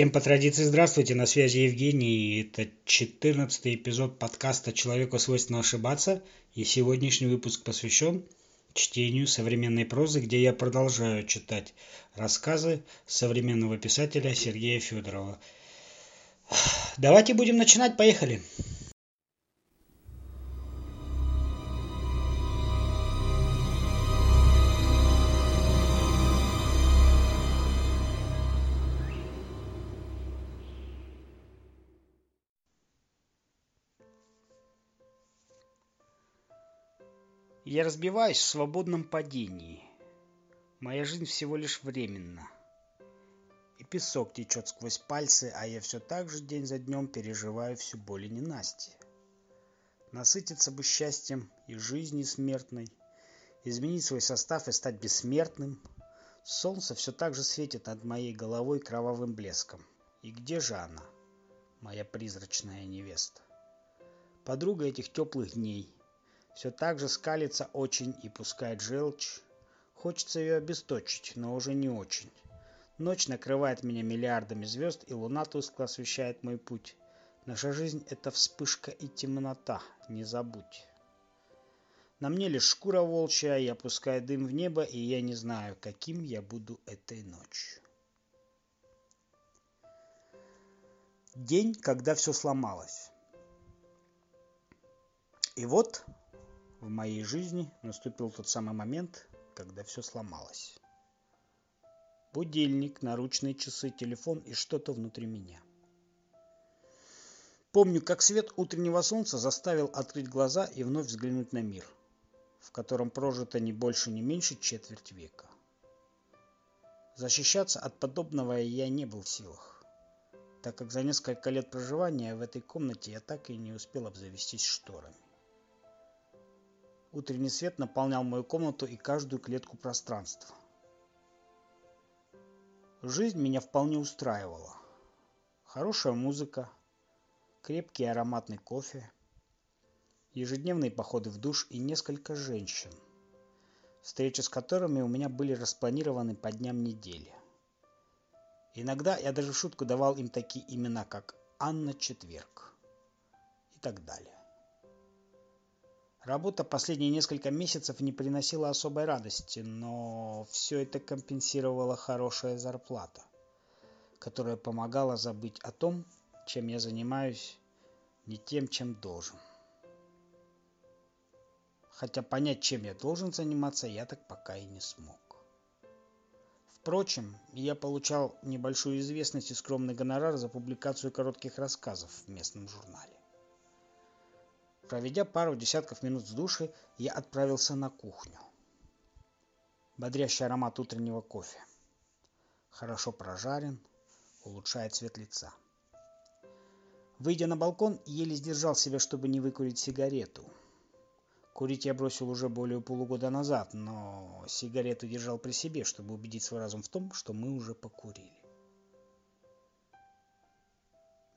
Всем по традиции здравствуйте, на связи Евгений, это 14 эпизод подкаста «Человеку свойственно ошибаться», и сегодняшний выпуск посвящен чтению современной прозы, где я продолжаю читать рассказы современного писателя Сергея Федорова. Давайте будем начинать, поехали! Я разбиваюсь в свободном падении. Моя жизнь всего лишь временна. И песок течет сквозь пальцы, а я все так же день за днем переживаю всю боль и ненастье. Насытиться бы счастьем и жизни смертной, изменить свой состав и стать бессмертным. Солнце все так же светит над моей головой кровавым блеском. И где же она, моя призрачная невеста? Подруга этих теплых дней – все так же скалится очень и пускает желчь. Хочется ее обесточить, но уже не очень. Ночь накрывает меня миллиардами звезд, и луна тускло освещает мой путь. Наша жизнь — это вспышка и темнота, не забудь. На мне лишь шкура волчья, я пускаю дым в небо, и я не знаю, каким я буду этой ночью. День, когда все сломалось. И вот в моей жизни наступил тот самый момент, когда все сломалось. Будильник, наручные часы, телефон и что-то внутри меня. Помню, как свет утреннего солнца заставил открыть глаза и вновь взглянуть на мир, в котором прожито не больше, не меньше четверть века. Защищаться от подобного я не был в силах, так как за несколько лет проживания в этой комнате я так и не успел обзавестись шторами. Утренний свет наполнял мою комнату и каждую клетку пространства. Жизнь меня вполне устраивала. Хорошая музыка, крепкий ароматный кофе, ежедневные походы в душ и несколько женщин, встречи с которыми у меня были распланированы по дням недели. Иногда я даже в шутку давал им такие имена, как Анна Четверг и так далее. Работа последние несколько месяцев не приносила особой радости, но все это компенсировала хорошая зарплата, которая помогала забыть о том, чем я занимаюсь, не тем, чем должен. Хотя понять, чем я должен заниматься, я так пока и не смог. Впрочем, я получал небольшую известность и скромный гонорар за публикацию коротких рассказов в местном журнале. Проведя пару десятков минут с души, я отправился на кухню. Бодрящий аромат утреннего кофе. Хорошо прожарен, улучшает цвет лица. Выйдя на балкон, еле сдержал себя, чтобы не выкурить сигарету. Курить я бросил уже более полугода назад, но сигарету держал при себе, чтобы убедить свой разум в том, что мы уже покурили.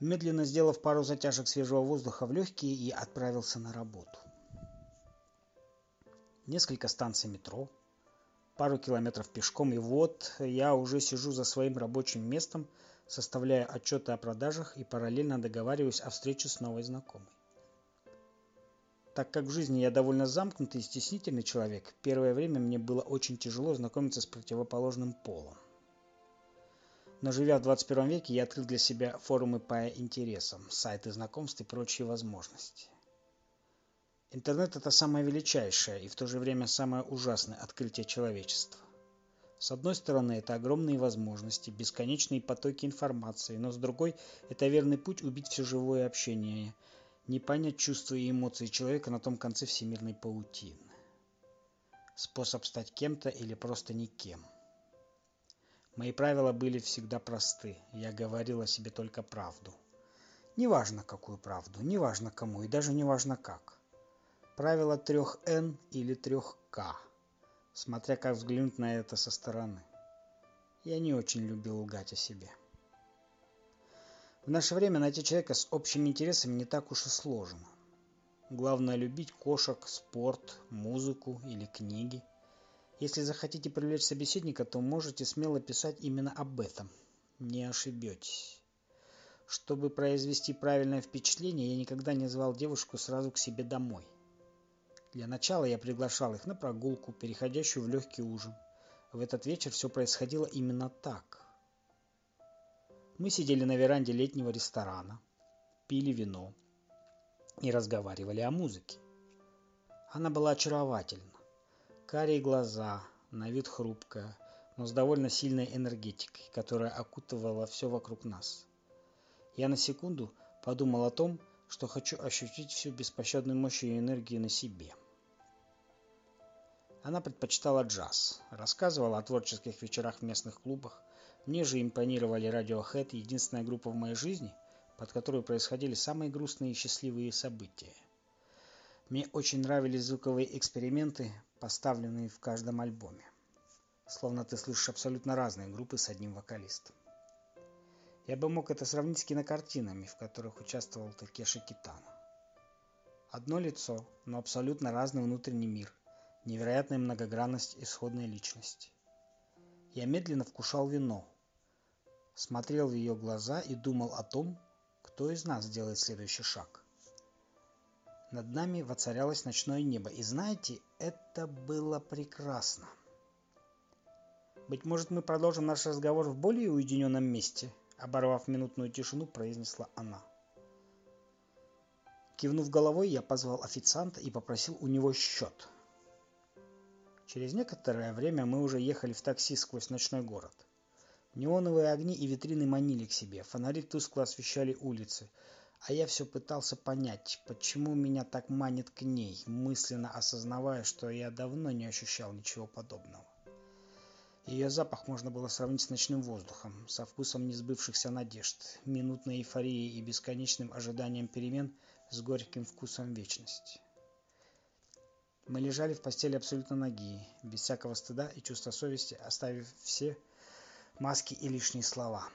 Медленно сделав пару затяжек свежего воздуха в легкие, я отправился на работу. Несколько станций метро, пару километров пешком, и вот я уже сижу за своим рабочим местом, составляя отчеты о продажах и параллельно договариваюсь о встрече с новой знакомой. Так как в жизни я довольно замкнутый и стеснительный человек, первое время мне было очень тяжело знакомиться с противоположным полом. Но живя в 21 веке, я открыл для себя форумы по интересам, сайты знакомств и прочие возможности. Интернет – это самое величайшее и в то же время самое ужасное открытие человечества. С одной стороны, это огромные возможности, бесконечные потоки информации, но с другой – это верный путь убить все живое общение, не понять чувства и эмоции человека на том конце всемирной паутины. Способ стать кем-то или просто никем. Мои правила были всегда просты. Я говорил о себе только правду. Неважно, какую правду, неважно кому и даже неважно как. Правило трех Н или трех К, смотря как взглянуть на это со стороны. Я не очень любил лгать о себе. В наше время найти человека с общими интересами не так уж и сложно. Главное любить кошек, спорт, музыку или книги – если захотите привлечь собеседника, то можете смело писать именно об этом. не ошибетесь. Чтобы произвести правильное впечатление, я никогда не звал девушку сразу к себе домой. Для начала я приглашал их на прогулку, переходящую в легкий ужин. В этот вечер все происходило именно так. Мы сидели на веранде летнего ресторана, пили вино и разговаривали о музыке. Она была очаровательна. Карие глаза, на вид хрупкая, но с довольно сильной энергетикой, которая окутывала все вокруг нас. Я на секунду подумал о том, что хочу ощутить всю беспощадную мощь ее энергии на себе. Она предпочитала джаз, рассказывала о творческих вечерах в местных клубах. Мне же импонировали Radiohead, единственная группа в моей жизни, под которой происходили самые грустные и счастливые события. Мне очень нравились звуковые эксперименты, поставленные в каждом альбоме. Словно ты слышишь абсолютно разные группы с одним вокалистом. Я бы мог это сравнить с кинокартинами, в которых участвовал Такеши Китана. Одно лицо, но абсолютно разный внутренний мир, невероятная многогранность исходной личности. Я медленно вкушал вино, смотрел в ее глаза и думал о том, кто из нас сделает следующий шаг. Над нами воцарялось ночное небо, и знаете, это было прекрасно. «Быть может, мы продолжим наш разговор в более уединенном месте?» Оборвав минутную тишину, произнесла она. Кивнув головой, я позвал официанта и попросил у него счет. Через некоторое время мы уже ехали в такси сквозь ночной город. Неоновые огни и витрины манили к себе, фонари тускло освещали улицы, а я все пытался понять, почему меня так манит к ней, мысленно осознавая, что я давно не ощущал ничего подобного. Ее запах можно было сравнить с ночным воздухом, со вкусом несбывшихся надежд, минутной эйфорией и бесконечным ожиданием перемен с горьким вкусом вечности. Мы лежали в постели абсолютно ноги, без всякого стыда и чувства совести, оставив все маски и лишние слова.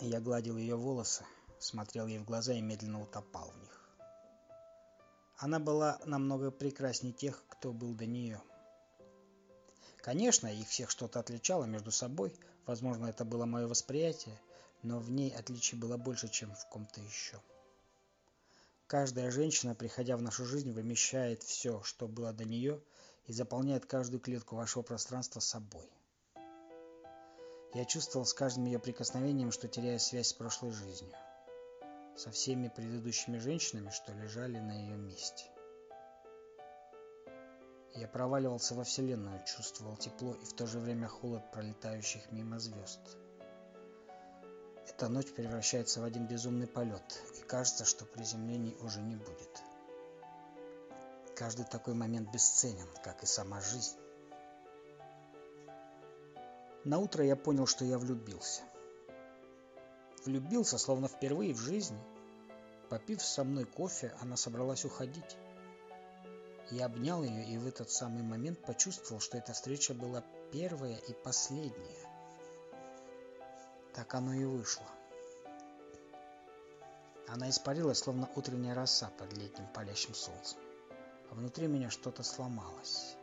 Я гладил ее волосы, смотрел ей в глаза и медленно утопал в них. Она была намного прекраснее тех, кто был до нее. Конечно, их всех что-то отличало между собой, возможно, это было мое восприятие, но в ней отличий было больше, чем в ком-то еще. Каждая женщина, приходя в нашу жизнь, вымещает все, что было до нее, и заполняет каждую клетку вашего пространства собой. Я чувствовал с каждым ее прикосновением, что теряю связь с прошлой жизнью, со всеми предыдущими женщинами, что лежали на ее месте. Я проваливался во Вселенную, чувствовал тепло и в то же время холод пролетающих мимо звезд. Эта ночь превращается в один безумный полет, и кажется, что приземлений уже не будет. Каждый такой момент бесценен, как и сама жизнь. На утро я понял, что я влюбился. Влюбился, словно впервые в жизни. Попив со мной кофе, она собралась уходить. Я обнял ее и в этот самый момент почувствовал, что эта встреча была первая и последняя. Так оно и вышло. Она испарилась, словно утренняя роса под летним палящим солнцем. А внутри меня что-то сломалось.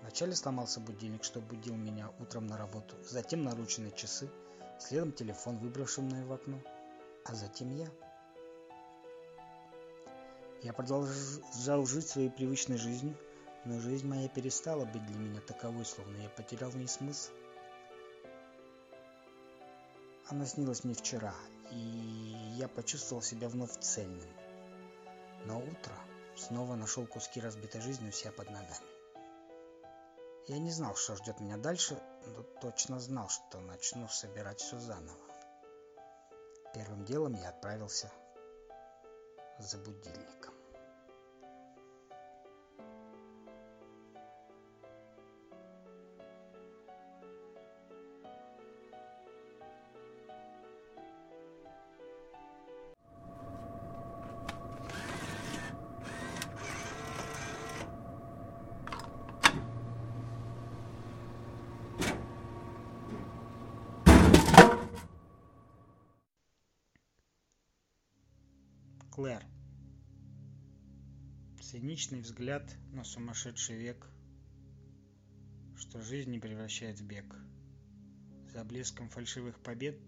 Вначале сломался будильник, что будил меня утром на работу, затем наручные часы, следом телефон, выброшенный в окно, а затем я. Я продолжал жить своей привычной жизнью, но жизнь моя перестала быть для меня таковой, словно я потерял в ней смысл. Она снилась мне вчера, и я почувствовал себя вновь цельным. Но утро снова нашел куски разбитой жизни у себя под ногами. Я не знал, что ждет меня дальше, но точно знал, что начну собирать все заново. Первым делом я отправился за будильником. Клэр. Циничный взгляд на сумасшедший век, что жизнь не превращает в бег. за блеском фальшивых побед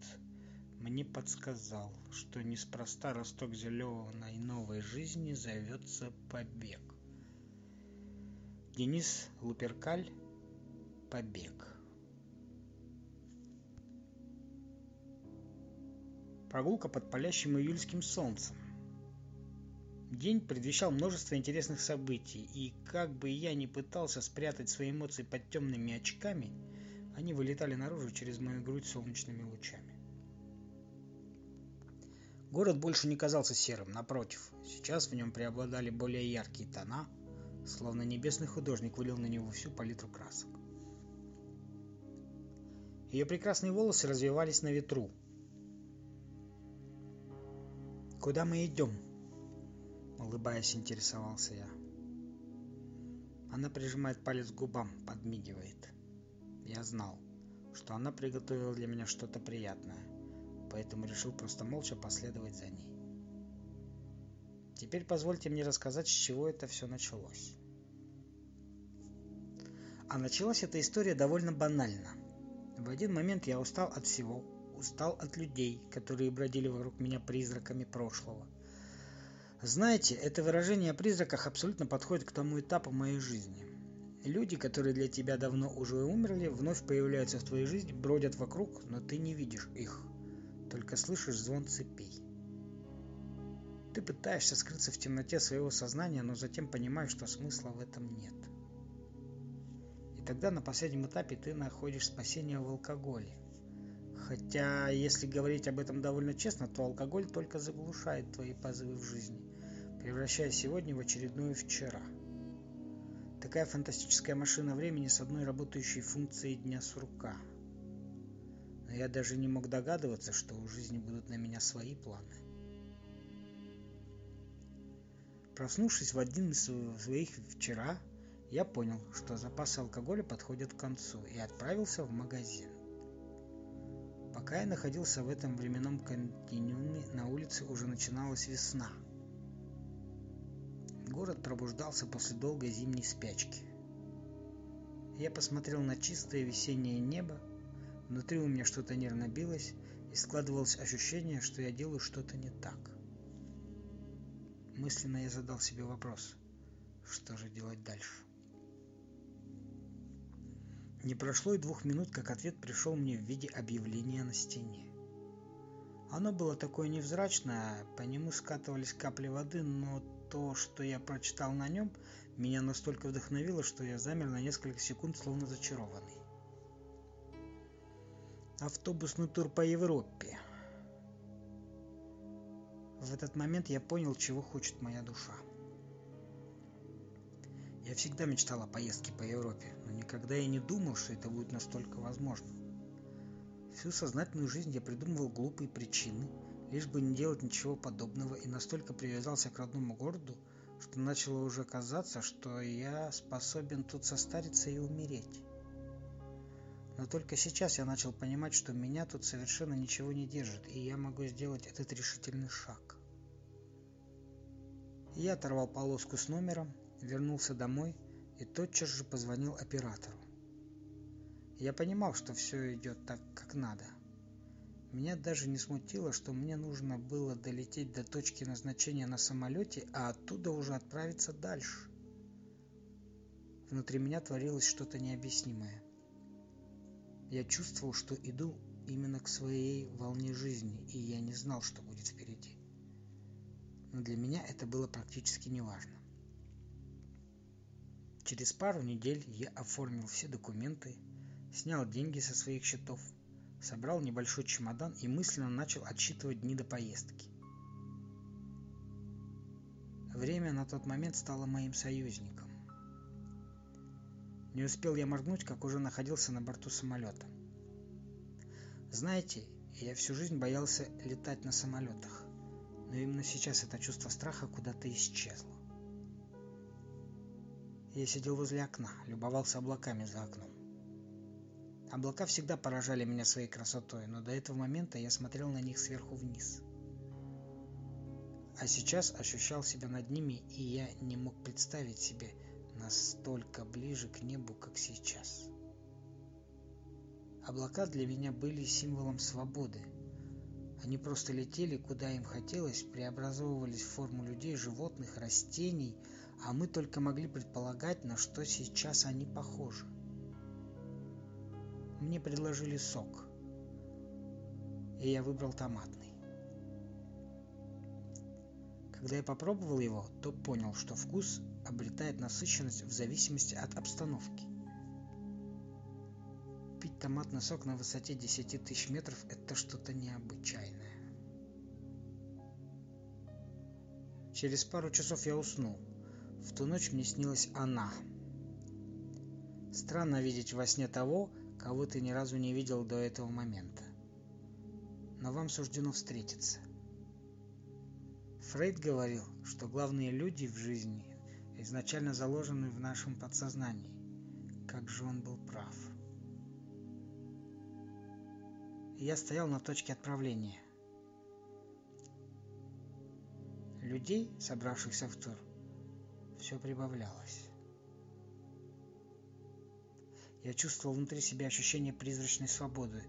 мне подсказал, что неспроста росток зеленой новой жизни зовется побег. Денис Луперкаль «Побег». Прогулка под палящим июльским солнцем. День предвещал множество интересных событий, и как бы я ни пытался спрятать свои эмоции под темными очками, они вылетали наружу через мою грудь солнечными лучами. Город больше не казался серым, напротив, сейчас в нем преобладали более яркие тона – словно небесный художник вылил на него всю палитру красок. Ее прекрасные волосы развивались на ветру. «Куда мы идем?» — улыбаясь, интересовался я. Она прижимает палец к губам, подмигивает. Я знал, что она приготовила для меня что-то приятное, поэтому решил просто молча последовать за ней. Теперь позвольте мне рассказать, с чего это все началось. А началась эта история довольно банально. В один момент я устал от всего, устал от людей, которые бродили вокруг меня призраками прошлого. Знаете, это выражение о призраках абсолютно подходит к тому этапу моей жизни. Люди, которые для тебя давно уже умерли, вновь появляются в твоей жизни, бродят вокруг, но ты не видишь их, только слышишь звон цепей. Ты пытаешься скрыться в темноте своего сознания, но затем понимаешь, что смысла в этом нет. И тогда на последнем этапе ты находишь спасение в алкоголе. Хотя, если говорить об этом довольно честно, то алкоголь только заглушает твои позывы в жизни, превращая сегодня в очередную вчера. Такая фантастическая машина времени с одной работающей функцией дня сурка. Но я даже не мог догадываться, что у жизни будут на меня свои планы. Проснувшись в один из своих вчера, я понял, что запасы алкоголя подходят к концу и отправился в магазин. Пока я находился в этом временном континууме, на улице уже начиналась весна. Город пробуждался после долгой зимней спячки. Я посмотрел на чистое весеннее небо, внутри у меня что-то нервно билось, и складывалось ощущение, что я делаю что-то не так. Мысленно я задал себе вопрос, что же делать дальше. Не прошло и двух минут, как ответ пришел мне в виде объявления на стене. Оно было такое невзрачное, по нему скатывались капли воды, но то, что я прочитал на нем, меня настолько вдохновило, что я замер на несколько секунд, словно зачарованный. Автобусный тур по Европе. В этот момент я понял, чего хочет моя душа. Я всегда мечтал о поездке по Европе, но никогда я не думал, что это будет настолько возможно. Всю сознательную жизнь я придумывал глупые причины, лишь бы не делать ничего подобного, и настолько привязался к родному городу, что начало уже казаться, что я способен тут состариться и умереть. Но только сейчас я начал понимать, что меня тут совершенно ничего не держит, и я могу сделать этот решительный шаг. Я оторвал полоску с номером, вернулся домой и тотчас же позвонил оператору. Я понимал, что все идет так, как надо. Меня даже не смутило, что мне нужно было долететь до точки назначения на самолете, а оттуда уже отправиться дальше. Внутри меня творилось что-то необъяснимое. Я чувствовал, что иду именно к своей волне жизни, и я не знал, что будет впереди. Но для меня это было практически неважно. Через пару недель я оформил все документы, снял деньги со своих счетов, собрал небольшой чемодан и мысленно начал отсчитывать дни до поездки. Время на тот момент стало моим союзником. Не успел я моргнуть, как уже находился на борту самолета. Знаете, я всю жизнь боялся летать на самолетах, но именно сейчас это чувство страха куда-то исчезло. Я сидел возле окна, любовался облаками за окном. Облака всегда поражали меня своей красотой, но до этого момента я смотрел на них сверху вниз. А сейчас ощущал себя над ними, и я не мог представить себе, настолько ближе к небу, как сейчас. Облака для меня были символом свободы. Они просто летели, куда им хотелось, преобразовывались в форму людей, животных, растений, а мы только могли предполагать, на что сейчас они похожи. Мне предложили сок, и я выбрал томатный. Когда я попробовал его, то понял, что вкус обретает насыщенность в зависимости от обстановки. Пить томатный сок на высоте 10 тысяч метров – это что-то необычайное. Через пару часов я уснул. В ту ночь мне снилась она. Странно видеть во сне того, кого ты ни разу не видел до этого момента. Но вам суждено встретиться. Фрейд говорил, что главные люди в жизни изначально заложены в нашем подсознании. Как же он был прав. Я стоял на точке отправления. Людей, собравшихся в тур, все прибавлялось. Я чувствовал внутри себя ощущение призрачной свободы,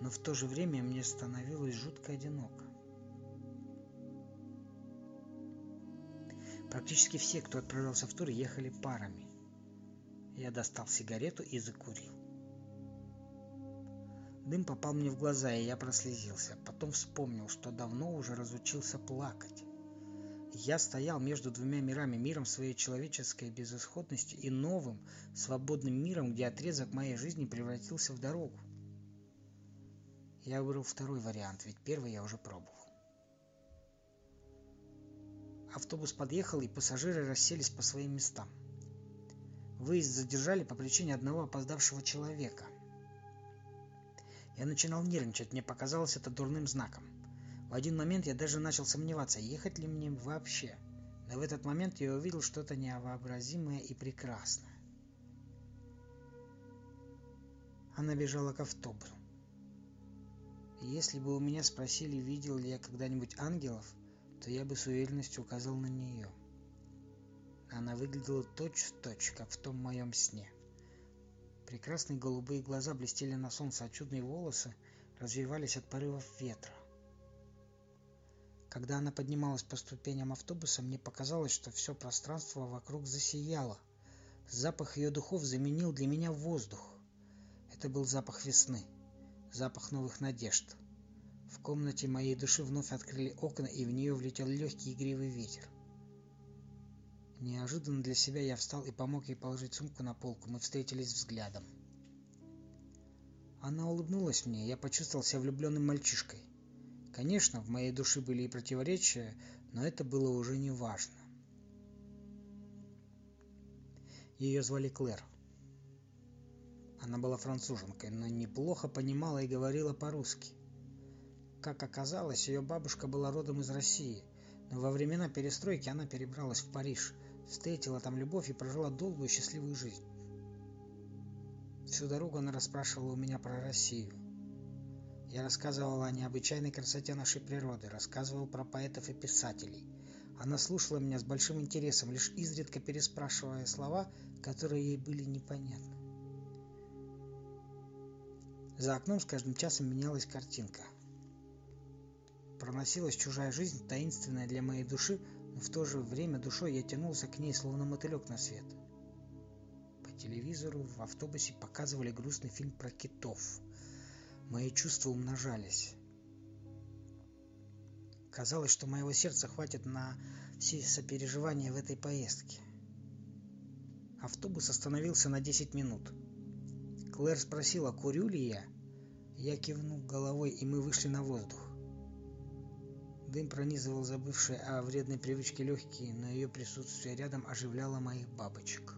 но в то же время мне становилось жутко одиноко. Практически все, кто отправлялся в тур, ехали парами. Я достал сигарету и закурил. Дым попал мне в глаза, и я прослезился. Потом вспомнил, что давно уже разучился плакать. Я стоял между двумя мирами, миром своей человеческой безысходности и новым, свободным миром, где отрезок моей жизни превратился в дорогу. Я выбрал второй вариант, ведь первый я уже пробовал. Автобус подъехал, и пассажиры расселись по своим местам. Выезд задержали по причине одного опоздавшего человека. Я начинал нервничать, мне показалось это дурным знаком. В один момент я даже начал сомневаться, ехать ли мне вообще. Но в этот момент я увидел что-то невообразимое и прекрасное. Она бежала к автобусу. Если бы у меня спросили, видел ли я когда-нибудь ангелов, то я бы с уверенностью указал на нее. Она выглядела точь-в-точь, как в том моем сне. Прекрасные голубые глаза блестели на солнце, а чудные волосы развивались от порывов ветра. Когда она поднималась по ступеням автобуса, мне показалось, что все пространство вокруг засияло. Запах ее духов заменил для меня воздух. Это был запах весны, запах новых надежд. В комнате моей души вновь открыли окна, и в нее влетел легкий игривый ветер. Неожиданно для себя я встал и помог ей положить сумку на полку. Мы встретились взглядом. Она улыбнулась мне, я почувствовал себя влюбленным мальчишкой. Конечно, в моей душе были и противоречия, но это было уже не важно. Ее звали Клэр. Она была француженкой, но неплохо понимала и говорила по-русски. Как оказалось, ее бабушка была родом из России, но во времена перестройки она перебралась в Париж, встретила там любовь и прожила долгую счастливую жизнь. Всю дорогу она расспрашивала у меня про Россию – я рассказывал о необычайной красоте нашей природы, рассказывал про поэтов и писателей. Она слушала меня с большим интересом, лишь изредка переспрашивая слова, которые ей были непонятны. За окном с каждым часом менялась картинка. Проносилась чужая жизнь, таинственная для моей души, но в то же время душой я тянулся к ней, словно мотылек на свет. По телевизору в автобусе показывали грустный фильм про китов. Мои чувства умножались. Казалось, что моего сердца хватит на все сопереживания в этой поездке. Автобус остановился на 10 минут. Клэр спросила, курю ли я. Я кивнул головой, и мы вышли на воздух. Дым пронизывал забывшие о вредной привычке легкие, но ее присутствие рядом оживляло моих бабочек.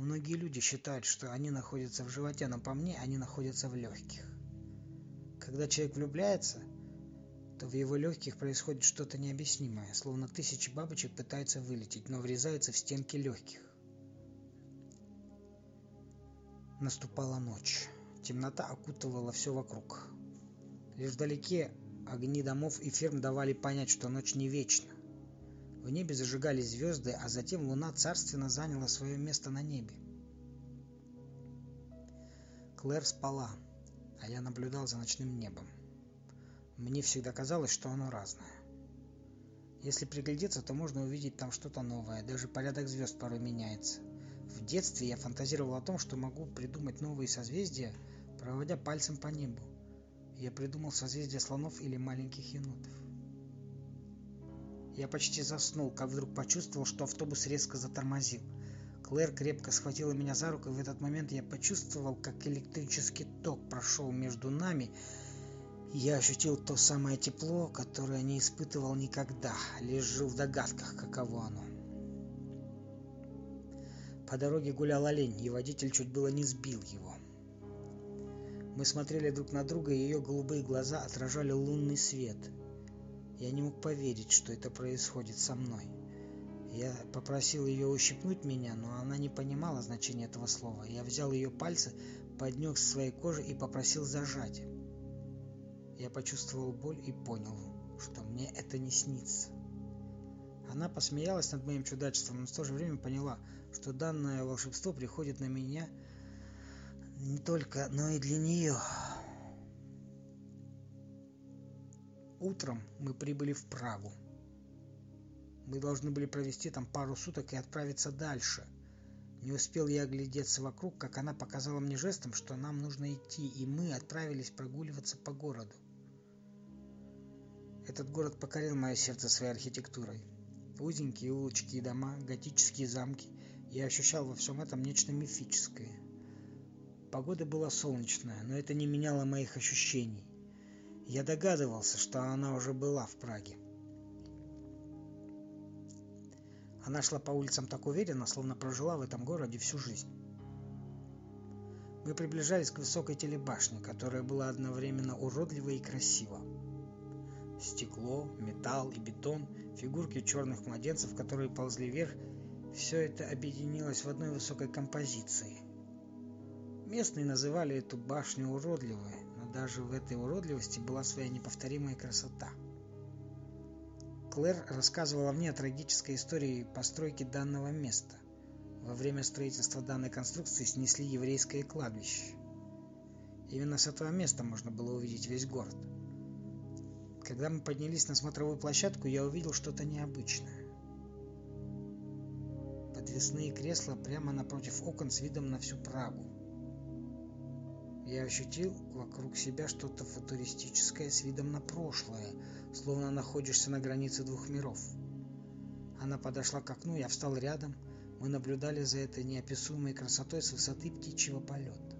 Многие люди считают, что они находятся в животе, но по мне они находятся в легких. Когда человек влюбляется, то в его легких происходит что-то необъяснимое, словно тысячи бабочек пытаются вылететь, но врезаются в стенки легких. Наступала ночь. Темнота окутывала все вокруг. Лишь вдалеке огни домов и ферм давали понять, что ночь не вечна. В небе зажигались звезды, а затем луна царственно заняла свое место на небе. Клэр спала, а я наблюдал за ночным небом. Мне всегда казалось, что оно разное. Если приглядеться, то можно увидеть там что-то новое, даже порядок звезд порой меняется. В детстве я фантазировал о том, что могу придумать новые созвездия, проводя пальцем по небу. Я придумал созвездие слонов или маленьких енотов. Я почти заснул, как вдруг почувствовал, что автобус резко затормозил. Клэр крепко схватила меня за руку, и в этот момент я почувствовал, как электрический ток прошел между нами. Я ощутил то самое тепло, которое не испытывал никогда, лишь жил в догадках, каково оно. По дороге гулял олень, и водитель чуть было не сбил его. Мы смотрели друг на друга, и ее голубые глаза отражали лунный свет. Я не мог поверить, что это происходит со мной. Я попросил ее ущипнуть меня, но она не понимала значения этого слова. Я взял ее пальцы, поднес к своей коже и попросил зажать. Я почувствовал боль и понял, что мне это не снится. Она посмеялась над моим чудачеством, но в то же время поняла, что данное волшебство приходит на меня не только, но и для нее. Утром мы прибыли в Прагу. Мы должны были провести там пару суток и отправиться дальше. Не успел я оглядеться вокруг, как она показала мне жестом, что нам нужно идти, и мы отправились прогуливаться по городу. Этот город покорил мое сердце своей архитектурой. Узенькие улочки и дома, готические замки. Я ощущал во всем этом нечто мифическое. Погода была солнечная, но это не меняло моих ощущений. Я догадывался, что она уже была в Праге. Она шла по улицам так уверенно, словно прожила в этом городе всю жизнь. Мы приближались к высокой телебашне, которая была одновременно уродлива и красива. Стекло, металл и бетон, фигурки черных младенцев, которые ползли вверх, все это объединилось в одной высокой композиции. Местные называли эту башню уродливой, даже в этой уродливости была своя неповторимая красота. Клэр рассказывала мне о трагической истории постройки данного места. Во время строительства данной конструкции снесли еврейское кладбище. Именно с этого места можно было увидеть весь город. Когда мы поднялись на смотровую площадку, я увидел что-то необычное. Подвесные кресла прямо напротив окон с видом на всю Прагу. Я ощутил вокруг себя что-то футуристическое с видом на прошлое, словно находишься на границе двух миров. Она подошла к окну, я встал рядом, мы наблюдали за этой неописуемой красотой с высоты птичьего полета.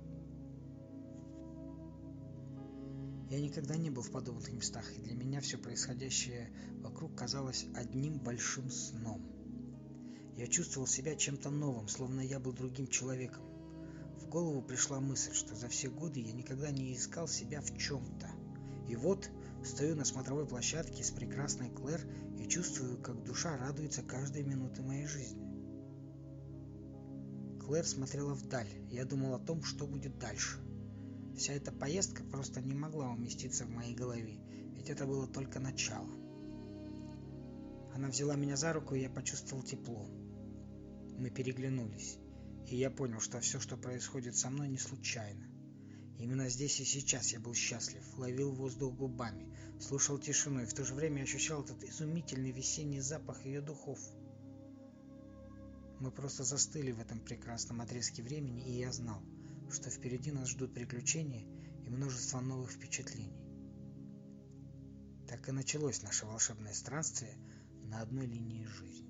Я никогда не был в подобных местах, и для меня все происходящее вокруг казалось одним большим сном. Я чувствовал себя чем-то новым, словно я был другим человеком. Голову пришла мысль, что за все годы я никогда не искал себя в чем-то. И вот стою на смотровой площадке с прекрасной Клэр и чувствую, как душа радуется каждой минуты моей жизни. Клэр смотрела вдаль, я думал о том, что будет дальше. Вся эта поездка просто не могла уместиться в моей голове, ведь это было только начало. Она взяла меня за руку, и я почувствовал тепло. Мы переглянулись, и я понял, что все, что происходит со мной, не случайно. Именно здесь и сейчас я был счастлив, ловил воздух губами, слушал тишину и в то же время ощущал этот изумительный весенний запах ее духов. Мы просто застыли в этом прекрасном отрезке времени, и я знал – что впереди нас ждут приключения и множество новых впечатлений. Так и началось наше волшебное странствие на одной линии жизни.